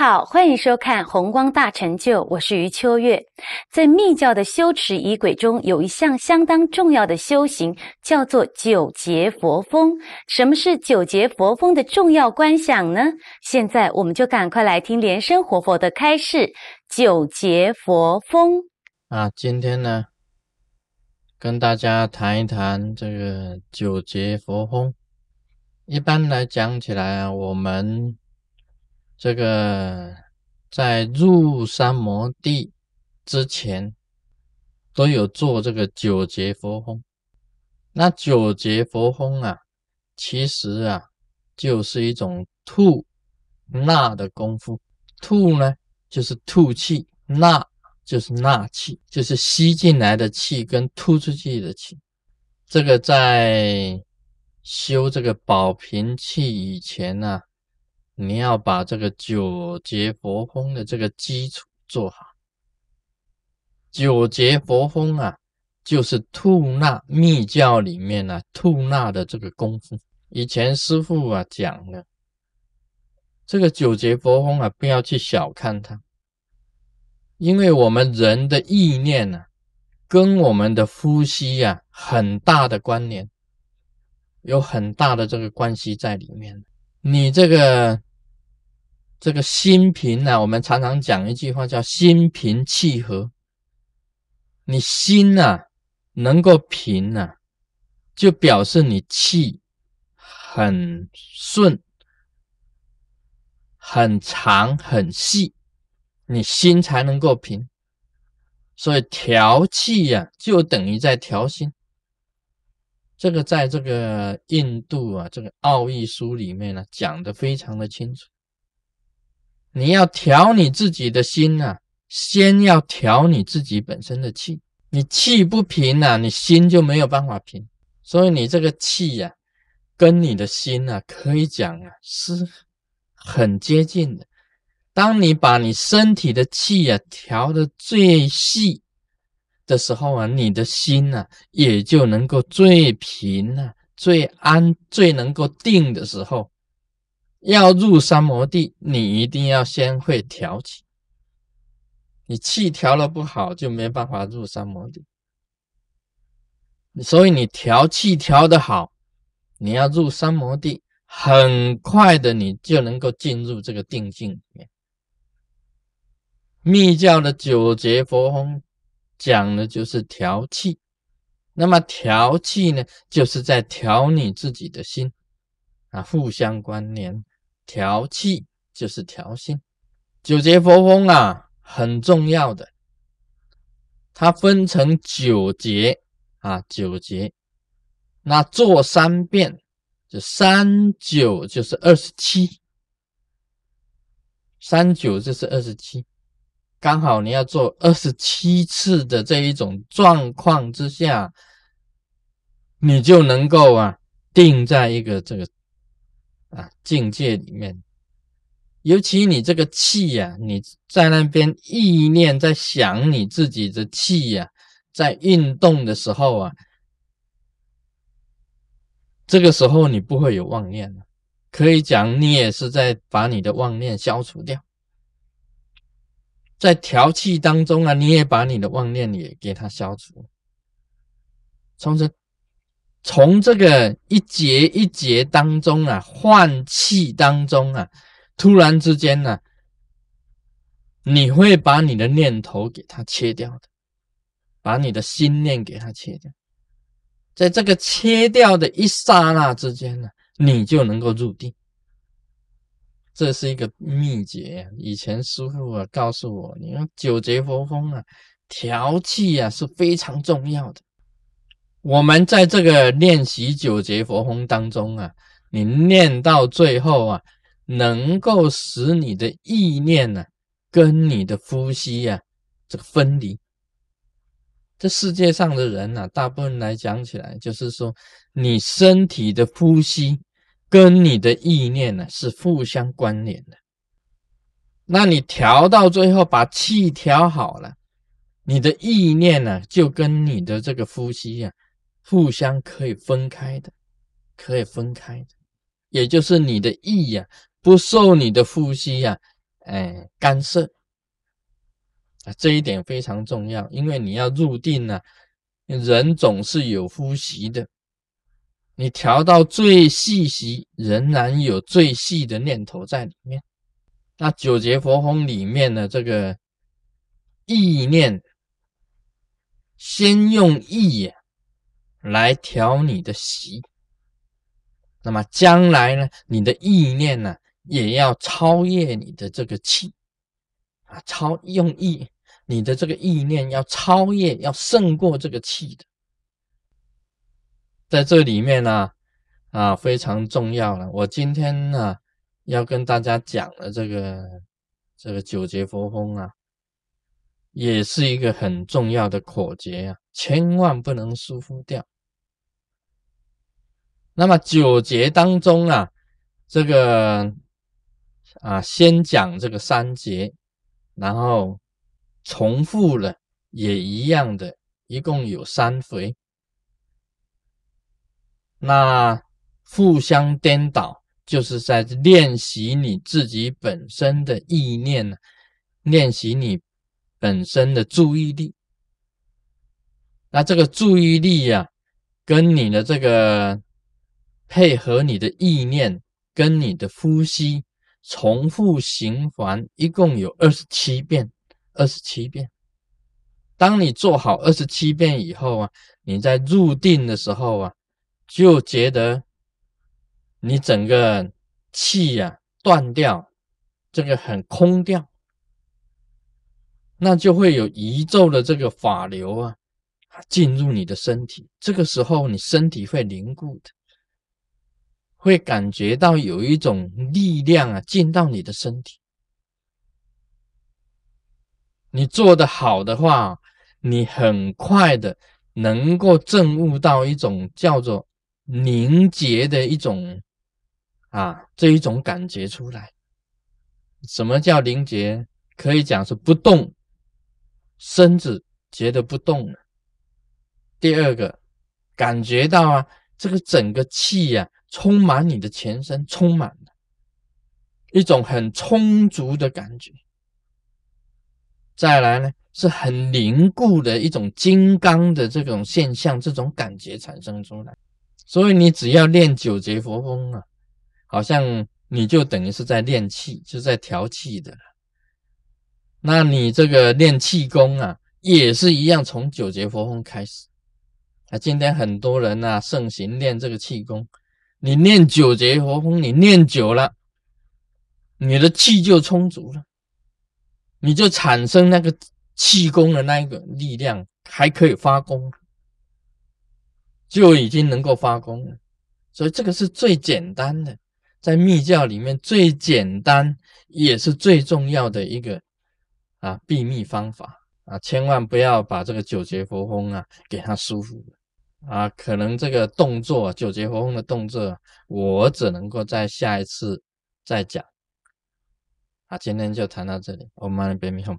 好，欢迎收看《红光大成就》，我是余秋月。在密教的修持仪轨中，有一项相当重要的修行，叫做九节佛风。什么是九节佛风的重要观想呢？现在我们就赶快来听莲生活佛的开示。九节佛风啊，今天呢，跟大家谈一谈这个九节佛风。一般来讲起来啊，我们这个在入三摩地之前，都有做这个九节佛风。那九节佛风啊，其实啊，就是一种吐纳的功夫。吐呢，就是吐气；纳就是纳气，就是吸进来的气跟吐出去的气。这个在修这个保平气以前呢。你要把这个九节佛风的这个基础做好。九节佛风啊，就是吐纳密教里面呢吐纳的这个功夫。以前师傅啊讲的，这个九节佛风啊，不要去小看它，因为我们人的意念呢，跟我们的呼吸呀很大的关联，有很大的这个关系在里面。你这个。这个心平呢，我们常常讲一句话叫“心平气和”。你心呐能够平呐，就表示你气很顺、很长、很细，你心才能够平。所以调气呀，就等于在调心。这个在这个印度啊，这个奥义书里面呢，讲的非常的清楚。你要调你自己的心呐，先要调你自己本身的气。你气不平呐，你心就没有办法平。所以你这个气呀，跟你的心呐，可以讲啊，是很接近的。当你把你身体的气呀调的最细的时候啊，你的心呐也就能够最平啊、最安、最能够定的时候。要入三摩地，你一定要先会调气。你气调的不好，就没办法入三摩地。所以你调气调的好，你要入三摩地，很快的你就能够进入这个定境里面。密教的九节佛风讲的就是调气，那么调气呢，就是在调你自己的心啊，互相关联。调气就是调心，九节佛风啊，很重要的。它分成九节啊，九节。那做三遍，就三九就是二十七，三九就是二十七，刚好你要做二十七次的这一种状况之下，你就能够啊定在一个这个。啊，境界里面，尤其你这个气呀，你在那边意念在想你自己的气呀，在运动的时候啊，这个时候你不会有妄念了，可以讲你也是在把你的妄念消除掉，在调气当中啊，你也把你的妄念也给它消除，从这。从这个一节一节当中啊，换气当中啊，突然之间呢，你会把你的念头给它切掉的，把你的心念给它切掉，在这个切掉的一刹那之间呢，你就能够入定。这是一个秘诀啊！以前师傅啊告诉我，你看九节佛风啊，调气啊是非常重要的。我们在这个练习九节佛风当中啊，你念到最后啊，能够使你的意念呢，跟你的呼吸呀，这个分离。这世界上的人呢，大部分来讲起来，就是说，你身体的呼吸跟你的意念呢是互相关联的。那你调到最后，把气调好了，你的意念呢，就跟你的这个呼吸呀。互相可以分开的，可以分开的，也就是你的意呀，不受你的呼吸呀哎干涉。啊，这一点非常重要，因为你要入定呢，人总是有呼吸的，你调到最细息，仍然有最细的念头在里面。那九节佛风里面的这个意念，先用意呀来调你的习，那么将来呢，你的意念呢，也要超越你的这个气啊，超用意，你的这个意念要超越，要胜过这个气的，在这里面呢，啊，非常重要了。我今天呢。要跟大家讲的这个这个九节佛风啊，也是一个很重要的口诀啊，千万不能疏忽掉。那么九节当中啊，这个啊，先讲这个三节，然后重复了也一样的，一共有三回，那互相颠倒。就是在练习你自己本身的意念呢，练习你本身的注意力。那这个注意力呀，跟你的这个配合你的意念，跟你的呼吸重复循环，一共有二十七遍。二十七遍。当你做好二十七遍以后啊，你在入定的时候啊，就觉得。你整个气呀断掉，这个很空掉，那就会有宇宙的这个法流啊进入你的身体。这个时候，你身体会凝固的，会感觉到有一种力量啊进到你的身体。你做的好的话，你很快的能够证悟到一种叫做凝结的一种。啊，这一种感觉出来，什么叫凝结？可以讲是不动，身子觉得不动了。第二个，感觉到啊，这个整个气呀，充满你的全身，充满了一种很充足的感觉。再来呢，是很凝固的一种金刚的这种现象，这种感觉产生出来。所以你只要练九节佛风啊。好像你就等于是在练气，就在调气的。那你这个练气功啊，也是一样，从九节佛风开始。啊，今天很多人呐盛行练这个气功，你练九节佛风，你练久了，你的气就充足了，你就产生那个气功的那一个力量，还可以发功，就已经能够发功了。所以这个是最简单的。在密教里面最简单也是最重要的一个啊秘密方法啊，千万不要把这个九节佛风啊给他舒服了啊！可能这个动作九节佛风的动作，我只能够在下一次再讲啊。今天就谈到这里，我们别迷糊。